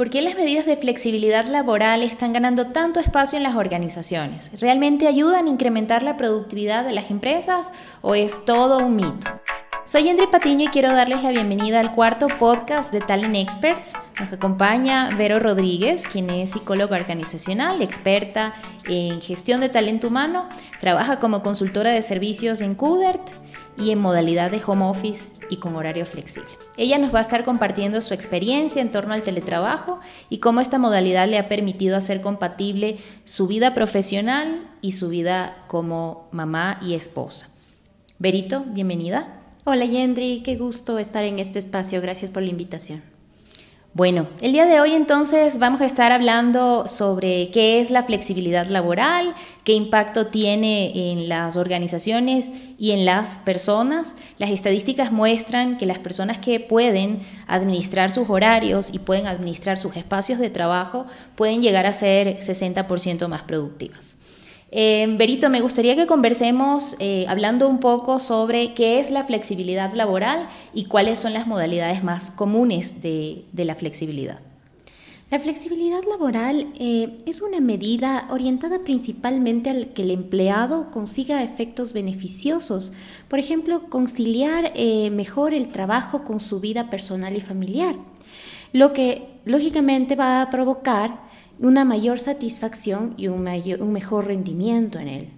¿Por qué las medidas de flexibilidad laboral están ganando tanto espacio en las organizaciones? ¿Realmente ayudan a incrementar la productividad de las empresas o es todo un mito? Soy André Patiño y quiero darles la bienvenida al cuarto podcast de Talent Experts. Nos acompaña Vero Rodríguez, quien es psicóloga organizacional, experta en gestión de talento humano, trabaja como consultora de servicios en CUDERT y en modalidad de home office y con horario flexible. Ella nos va a estar compartiendo su experiencia en torno al teletrabajo y cómo esta modalidad le ha permitido hacer compatible su vida profesional y su vida como mamá y esposa. Berito, bienvenida. Hola Yendri, qué gusto estar en este espacio. Gracias por la invitación. Bueno, el día de hoy entonces vamos a estar hablando sobre qué es la flexibilidad laboral, qué impacto tiene en las organizaciones y en las personas. Las estadísticas muestran que las personas que pueden administrar sus horarios y pueden administrar sus espacios de trabajo pueden llegar a ser 60% más productivas. Eh, Berito, me gustaría que conversemos eh, hablando un poco sobre qué es la flexibilidad laboral y cuáles son las modalidades más comunes de, la flexibilidad. La flexibilidad laboral eh, es una medida orientada principalmente al que el empleado consiga efectos beneficiosos, por ejemplo, conciliar mejor el trabajo con su vida personal y familiar, lo que lógicamente va a provocar una mayor satisfacción y un, mejor rendimiento en él.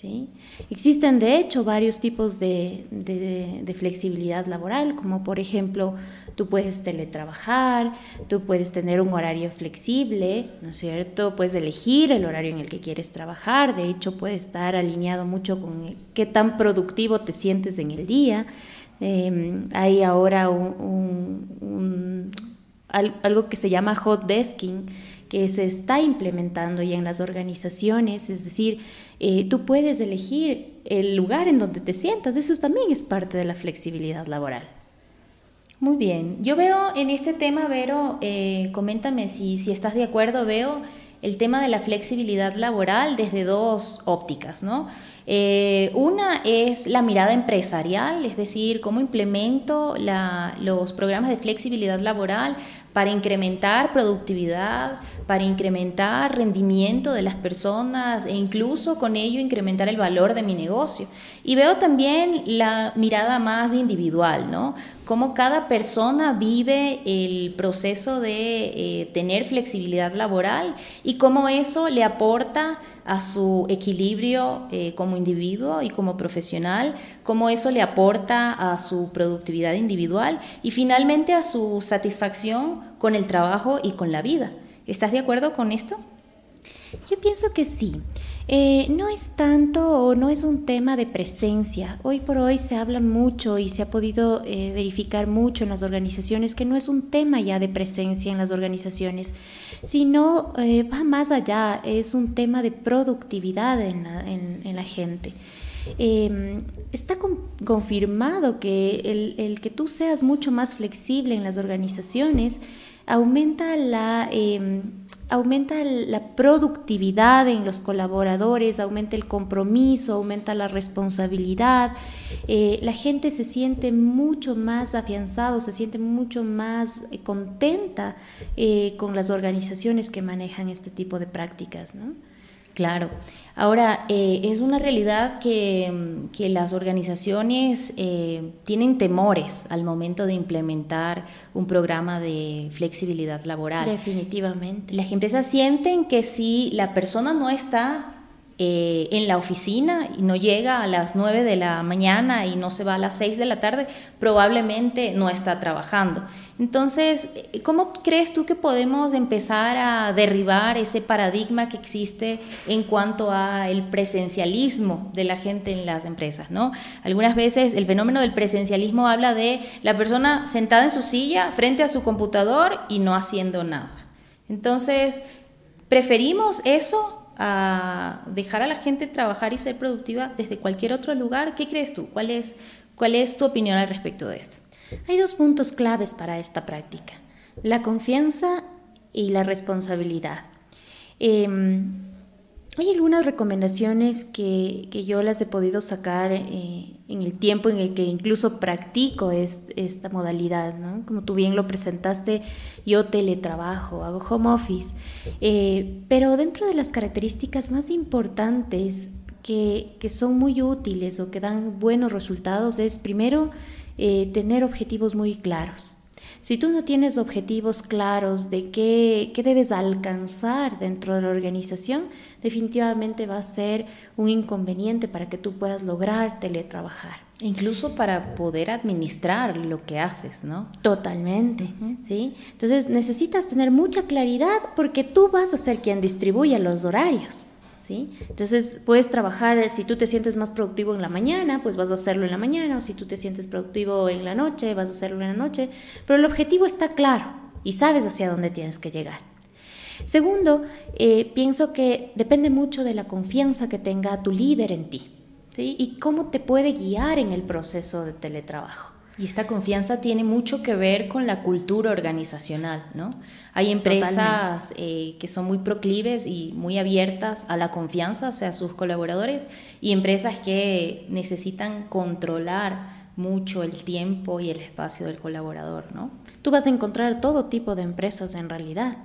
¿sí? Existen de hecho varios tipos de, de, flexibilidad laboral, como por ejemplo tú puedes teletrabajar, tú puedes tener un horario flexible, ¿no es cierto? Puedes elegir el horario en el que quieres trabajar, de hecho puede estar alineado mucho con qué tan productivo te sientes en el día. Em, hay ahora un, algo que se llama hot desking, que se está implementando ya en las organizaciones, es decir, eh, tú puedes elegir el lugar en donde te sientas, eso también es parte de la flexibilidad laboral. Muy bien, yo veo en este tema, Vero, eh, coméntame si, si estás de acuerdo, veo el tema de la flexibilidad laboral desde dos ópticas, ¿no? Eh, una es la mirada empresarial, es decir, cómo implemento los programas de flexibilidad laboral para incrementar productividad, para incrementar rendimiento de las personas e incluso con ello incrementar el valor de mi negocio. Y veo también la mirada más individual, ¿no? Cómo cada persona vive el proceso de eh, tener flexibilidad laboral y cómo eso le aporta a su equilibrio eh, como individuo y como profesional, cómo eso le aporta a su productividad individual y finalmente a su satisfacción con el trabajo y con la vida. ¿Estás de acuerdo con esto? Yo pienso que sí. Eh, no es tanto o no es un tema de presencia. Hoy por hoy se habla mucho y se ha podido eh, verificar mucho en las organizaciones que no es un tema ya de presencia en las organizaciones, sino eh, va más allá, es un tema de productividad en la, gente. Em, está confirmado que el, que tú seas mucho más flexible en las organizaciones aumenta la, em, aumenta la productividad en los colaboradores, aumenta el compromiso, aumenta la responsabilidad, eh, la gente se siente mucho más afianzado, se siente mucho más eh, contenta eh, con las organizaciones que manejan este tipo de prácticas. ¿no? Claro. Ahora, eh, es una realidad que, las organizaciones eh, tienen temores al momento de implementar un programa de flexibilidad laboral. Definitivamente. Las empresas sienten que si la persona no está eh, en la oficina y no llega a las 9 de la mañana y no se va a las 6 de la tarde, probablemente no está trabajando. Entonces, ¿cómo crees tú que podemos empezar a derribar ese paradigma que existe en cuanto a el presencialismo de la gente en las empresas, ¿no? Algunas veces el fenómeno del presencialismo habla de la persona sentada en su silla frente a su computador y no haciendo nada. Entonces, preferimos eso a dejar a la gente trabajar y ser productiva desde cualquier otro lugar. ¿Qué crees tú? ¿Cuál es, cuál es tu opinión al respecto de esto? Hay dos puntos claves para esta práctica, la confianza y la responsabilidad. Em, hay algunas recomendaciones que, yo las he podido sacar eh, en el tiempo en el que incluso practico esta modalidad, ¿no? Como tú bien lo presentaste, yo teletrabajo, hago home office, eh, pero dentro de las características más importantes que, son muy útiles o que dan buenos resultados es primero eh, tener objetivos muy claros. Si tú no tienes objetivos claros de qué, debes alcanzar dentro de la organización, definitivamente va a ser un inconveniente para que tú puedas lograr teletrabajar. Incluso para poder administrar lo que haces, ¿no? Totalmente, ¿sí? Entonces necesitas tener mucha claridad porque tú vas a ser quien distribuya los horarios. Entonces puedes trabajar, si tú te sientes más productivo en la mañana, pues vas a hacerlo en la mañana, o si tú te sientes productivo en la noche, vas a hacerlo en la noche, pero el objetivo está claro y sabes hacia dónde tienes que llegar. Segundo, eh, pienso que depende mucho de la confianza que tenga tu líder en ti y cómo te puede guiar en el proceso de teletrabajo. Y esta confianza tiene mucho que ver con la cultura organizacional, ¿no? Hay empresas eh, que son muy proclives y muy abiertas a la confianza hacia sus colaboradores y empresas que necesitan controlar mucho el tiempo y el espacio del colaborador, ¿no? Tú vas a encontrar todo tipo de empresas en realidad,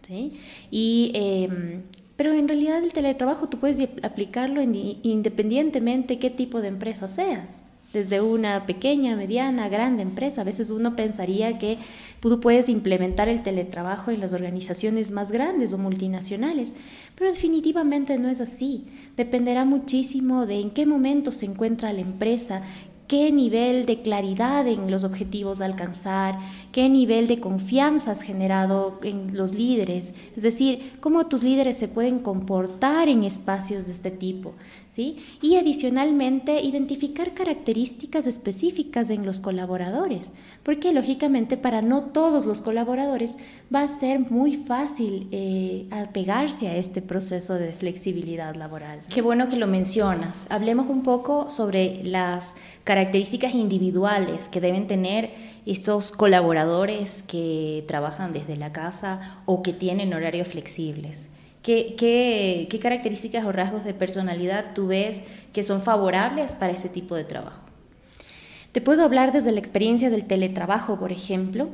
¿sí? Y, em, pero en realidad el teletrabajo tú puedes aplicarlo independientemente qué tipo de empresa seas desde una pequeña, mediana, grande empresa. A veces uno pensaría que tú puedes implementar el teletrabajo en las organizaciones más grandes o multinacionales, pero definitivamente no es así. Dependerá muchísimo de en qué momento se encuentra la empresa, qué nivel de claridad en los objetivos a alcanzar, qué nivel de confianza has generado en los líderes, es decir, cómo tus líderes se pueden comportar en espacios de este tipo, ¿sí? Y adicionalmente, identificar características específicas en los colaboradores, porque lógicamente para no todos los colaboradores va a ser muy fácil eh, apegarse a este proceso de flexibilidad laboral. Qué bueno que lo mencionas. Hablemos un poco sobre las características individuales que deben tener estos colaboradores que trabajan desde la casa o que tienen horarios flexibles. ¿Qué, qué, características o rasgos de personalidad tú ves que son favorables para este tipo de trabajo? Te puedo hablar desde la experiencia del teletrabajo, por ejemplo.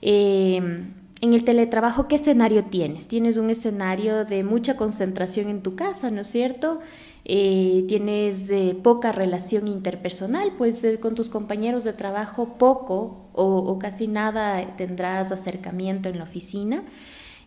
Eh, en el teletrabajo, ¿qué escenario tienes? Tienes un escenario de mucha concentración en tu casa, ¿no es cierto? Eh, tienes eh, poca relación interpersonal, pues eh, con tus compañeros de trabajo poco o, casi nada tendrás acercamiento en la oficina,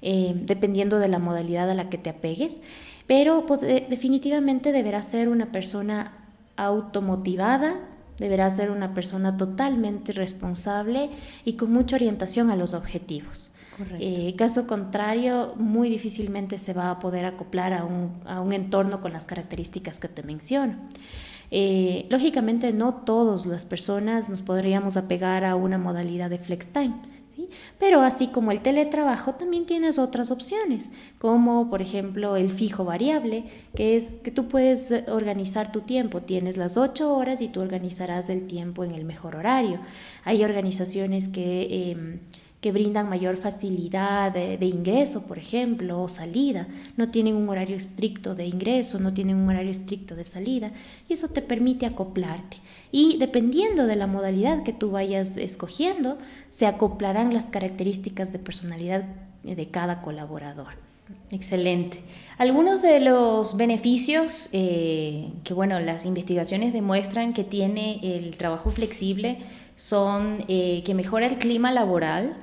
dependiendo de la modalidad a la que te apegues, pero pues, definitivamente deberás ser una persona automotivada, deberás ser una persona totalmente responsable y con mucha orientación a los objetivos. Eh, caso contrario, muy difícilmente se va a poder acoplar a un, a un entorno con las características que te menciono. Eh, lógicamente, no todas las personas nos podríamos apegar a una modalidad de flex time. Pero así como el teletrabajo, también tienes otras opciones, como por ejemplo el fijo variable, que es que tú puedes organizar tu tiempo. Tienes las ocho horas y tú organizarás el tiempo en el mejor horario. Hay organizaciones que... Em, que brindan mayor facilidad de, ingreso, por ejemplo, o salida. No tienen un horario estricto de ingreso, no tienen un horario estricto de salida, y eso te permite acoplarte. Y dependiendo de la modalidad que tú vayas escogiendo, se acoplarán las características de personalidad de cada colaborador. Excelente. Algunos de los beneficios eh, que, bueno, las investigaciones demuestran que tiene el trabajo flexible son eh, que mejora el clima laboral,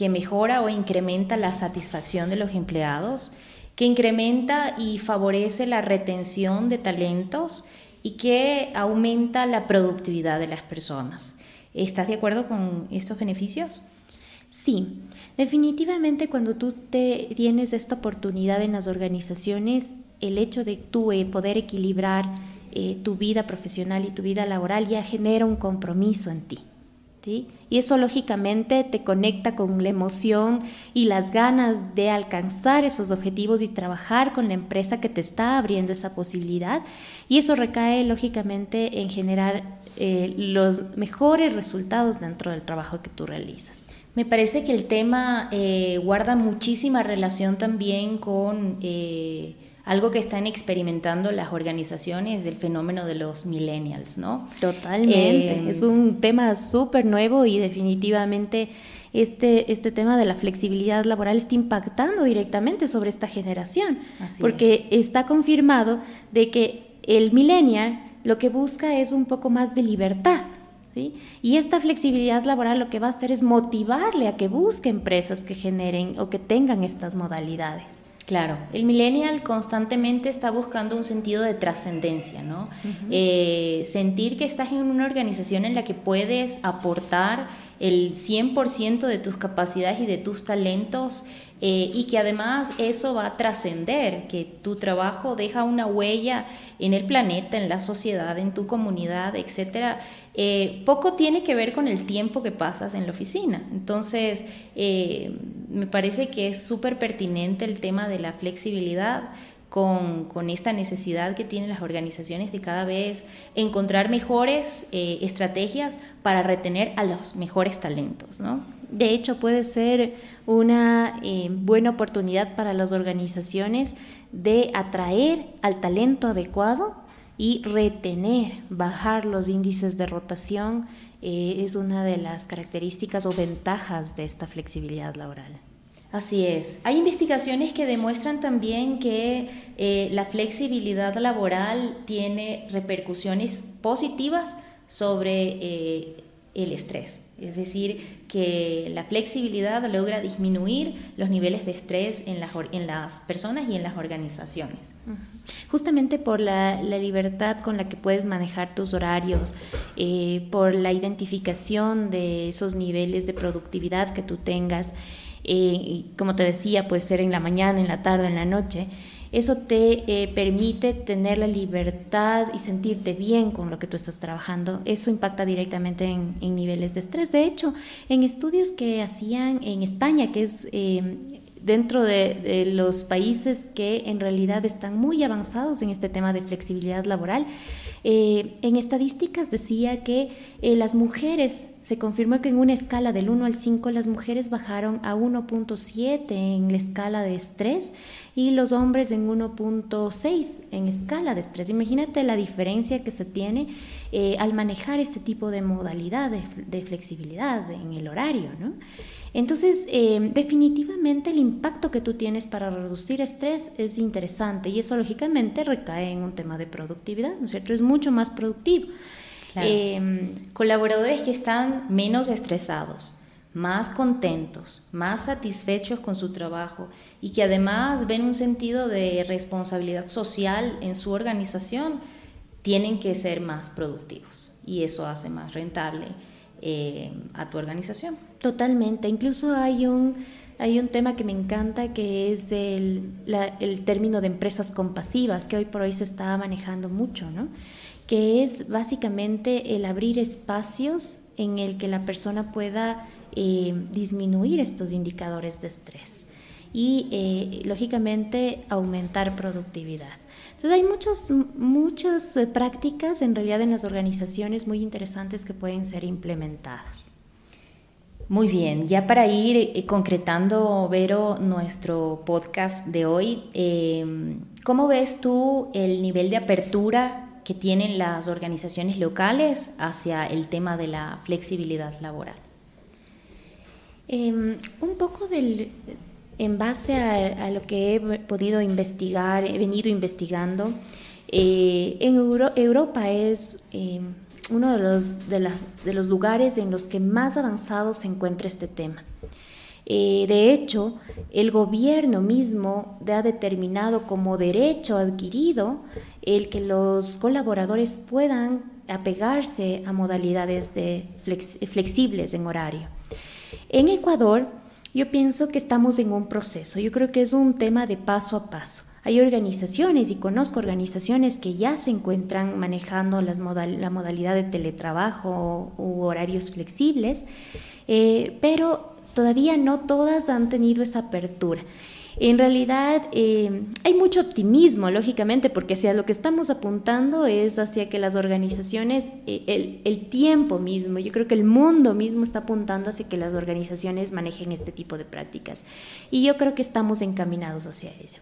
que mejora o incrementa la satisfacción de los empleados, que incrementa y favorece la retención de talentos y que aumenta la productividad de las personas. ¿Estás de acuerdo con estos beneficios? Sí, definitivamente cuando tú te tienes esta oportunidad en las organizaciones, el hecho de tú eh, poder equilibrar eh, tu vida profesional y tu vida laboral ya genera un compromiso en ti. Y eso lógicamente te conecta con la emoción y las ganas de alcanzar esos objetivos y trabajar con la empresa que te está abriendo esa posibilidad. Y eso recae lógicamente en generar eh, los mejores resultados dentro del trabajo que tú realizas. Me parece que el tema eh, guarda muchísima relación también con... Eh, algo que están experimentando las organizaciones del fenómeno de los millennials, ¿no? Totalmente. Eh, es un tema súper nuevo y definitivamente este, este tema de la flexibilidad laboral está impactando directamente sobre esta generación, porque está confirmado de que el millennial lo que busca es un poco más de libertad. ¿Sí? Y esta flexibilidad laboral lo que va a hacer es motivarle a que busque empresas que generen o que tengan estas modalidades. Claro, el millennial constantemente está buscando un sentido de trascendencia, ¿no? Eh, sentir que estás en una organización en la que puedes aportar el 100% de tus capacidades y de tus talentos eh, y que además eso va a trascender, que tu trabajo deja una huella en el planeta, en la sociedad, en tu comunidad, etc. Eh, poco tiene que ver con el tiempo que pasas en la oficina. Entonces, eh, me parece que es súper pertinente el tema de la flexibilidad. Con, esta necesidad que tienen las organizaciones de cada vez encontrar mejores estrategias para retener a los mejores talentos, ¿no? De hecho, puede ser una eh, buena oportunidad para las organizaciones de atraer al talento adecuado y retener, bajar los índices de rotación. Eh, es una de las características o ventajas de esta flexibilidad laboral. Así es. Hay investigaciones que demuestran también que eh, la flexibilidad laboral tiene repercusiones positivas sobre el estrés. Es decir, que la flexibilidad logra disminuir los niveles de estrés en las, en las personas y en las organizaciones. Justamente por la, libertad con la que puedes manejar tus horarios, eh, por la identificación de esos niveles de productividad que tú tengas, eh, como te decía, puede ser en la mañana, en la tarde, en la noche. Eso te eh, permite tener la libertad y sentirte bien con lo que tú estás trabajando. Eso impacta directamente en, niveles de estrés. De hecho, en estudios que hacían en España, que es eh, dentro de, los países que en realidad están muy avanzados en este tema de flexibilidad laboral. Eh, en estadísticas decía que eh, las mujeres, se confirmó que en una escala del 1 al 5 las mujeres bajaron a 1.7 en la escala de estrés y los hombres en 1.6 en escala de estrés. Imagínate la diferencia que se tiene eh, al manejar este tipo de modalidad de, de flexibilidad en el horario, ¿no? Entonces, em, definitivamente el impacto que tú tienes para reducir estrés es interesante y eso lógicamente recae en un tema de productividad, ¿no es cierto? Es mucho más productivo. Em, colaboradores que están menos estresados, más contentos, más satisfechos con su trabajo y que además ven un sentido de responsabilidad social en su organización, tienen que ser más productivos y eso hace más rentable eh, a tu organización. Totalmente. Incluso hay un, hay un tema que me encanta que es el, el, término de empresas compasivas, que hoy por hoy se está manejando mucho, ¿no? que es básicamente el abrir espacios en el que la persona pueda eh, disminuir estos indicadores de estrés y eh, lógicamente aumentar productividad. Entonces hay muchos, muchas eh, prácticas en realidad en las organizaciones muy interesantes que pueden ser implementadas. Muy bien, ya para ir eh, concretando, Vero, nuestro podcast de hoy, em, ¿cómo ves tú el nivel de apertura que tienen las organizaciones locales hacia el tema de la flexibilidad laboral? Em, un poco del, en base a, lo que he podido investigar, he venido investigando, eh, en Europa es eh, uno de los, lugares en los que más avanzado se encuentra este tema. Eh, de hecho, el gobierno mismo ha determinado como derecho adquirido el que los colaboradores puedan apegarse a modalidades de flexibles en horario. En Ecuador, yo pienso que estamos en un proceso, yo creo que es un tema de paso a paso. Hay organizaciones y conozco organizaciones que ya se encuentran manejando las la modalidad de teletrabajo u horarios flexibles, eh, pero todavía no todas han tenido esa apertura. En realidad eh, hay mucho optimismo, lógicamente, porque hacia lo que estamos apuntando es hacia que las organizaciones, eh, el, tiempo mismo, yo creo que el mundo mismo está apuntando hacia que las organizaciones manejen este tipo de prácticas. Y yo creo que estamos encaminados hacia ello.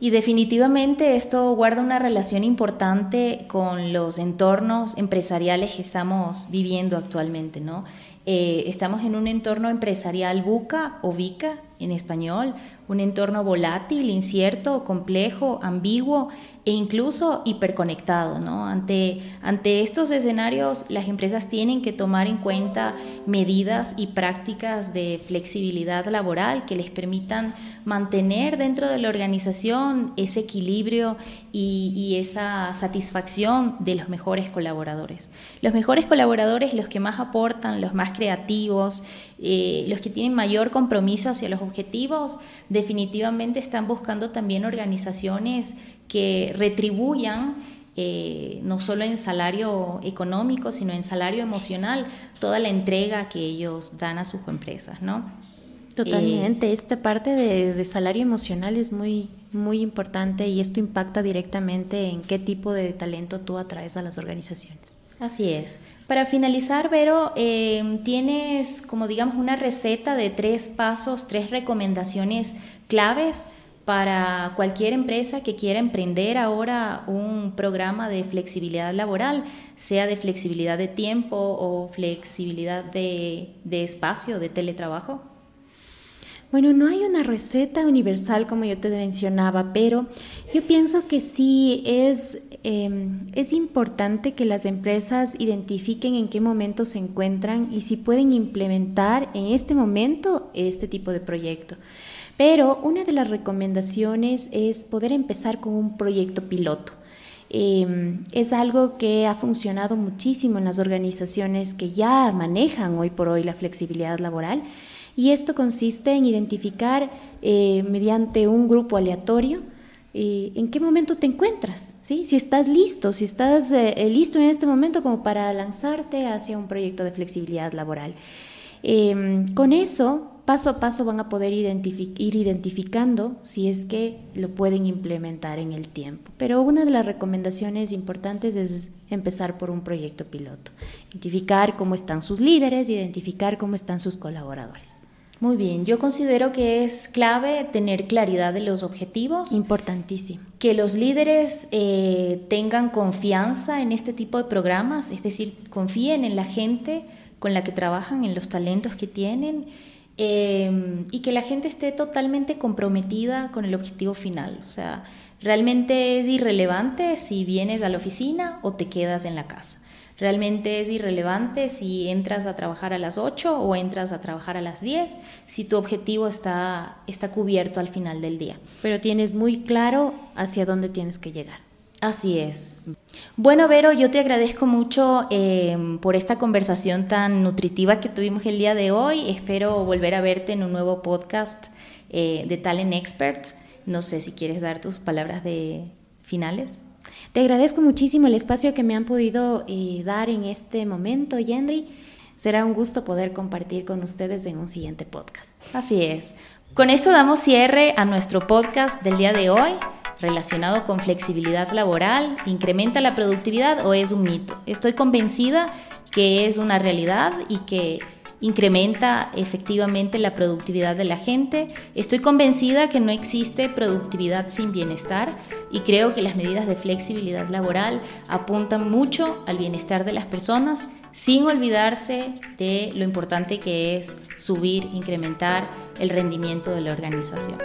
Y definitivamente esto guarda una relación importante con los entornos empresariales que estamos viviendo actualmente, ¿no? Eh, estamos en un entorno empresarial buca o vica en español, un entorno volátil, incierto, complejo, ambiguo e incluso hiperconectado. ¿no? Ante, ante estos escenarios, las empresas tienen que tomar en cuenta medidas y prácticas de flexibilidad laboral que les permitan mantener dentro de la organización ese equilibrio y, esa satisfacción de los mejores colaboradores. Los mejores colaboradores, los que más aportan, los más creativos, eh, los que tienen mayor compromiso hacia los objetivos, definitivamente están buscando también organizaciones que retribuyan eh, no solo en salario económico, sino en salario emocional, toda la entrega que ellos dan a sus empresas, ¿no? Totalmente, eh, esta parte de, salario emocional es muy, muy importante y esto impacta directamente en qué tipo de talento tú atraes a las organizaciones. Así es. Para finalizar, Vero, eh, tienes como digamos una receta de tres pasos, tres recomendaciones claves para cualquier empresa que quiera emprender ahora un programa de flexibilidad laboral, sea de flexibilidad de tiempo o flexibilidad de, de espacio, de teletrabajo? Bueno, no hay una receta universal como yo te mencionaba, pero yo pienso que sí es, em, es importante que las empresas identifiquen en qué momento se encuentran y si pueden implementar en este momento este tipo de proyecto. Pero una de las recomendaciones es poder empezar con un proyecto piloto. Em, es algo que ha funcionado muchísimo en las organizaciones que ya manejan hoy por hoy la flexibilidad laboral y esto consiste en identificar eh, mediante un grupo aleatorio eh, en qué momento te encuentras, ¿sí? si estás listo, si estás eh, listo en este momento como para lanzarte hacia un proyecto de flexibilidad laboral. Em, con eso paso a paso van a poder ir identificando si es que lo pueden implementar en el tiempo. Pero una de las recomendaciones importantes es empezar por un proyecto piloto. Identificar cómo están sus líderes, identificar cómo están sus colaboradores. Muy bien, yo considero que es clave tener claridad de los objetivos. Importantísimo. Que los líderes eh, tengan confianza en este tipo de programas, es decir, confíen en la gente con la que trabajan, en los talentos que tienen Em, y que la gente esté totalmente comprometida con el objetivo final. O sea, realmente es irrelevante si vienes a la oficina o te quedas en la casa. Realmente es irrelevante si entras a trabajar a las 8 o entras a trabajar a las 10, si tu objetivo está, está cubierto al final del día. Pero tienes muy claro hacia dónde tienes que llegar. Así es. Bueno, Vero, yo te agradezco mucho em, por esta conversación tan nutritiva que tuvimos el día de hoy. Espero volver a verte en un nuevo podcast eh, de Talent Experts. No sé si quieres dar tus palabras de finales. Te agradezco muchísimo el espacio que me han podido eh, dar en este momento, Yendri. Será un gusto poder compartir con ustedes en un siguiente podcast. Así es. Con esto damos cierre a nuestro podcast del día de hoy relacionado con flexibilidad laboral, incrementa la productividad o es un mito. Estoy convencida que es una realidad y que incrementa efectivamente la productividad de la gente. Estoy convencida que no existe productividad sin bienestar y creo que las medidas de flexibilidad laboral apuntan mucho al bienestar de las personas sin olvidarse de lo importante que es subir, incrementar el rendimiento de la organización.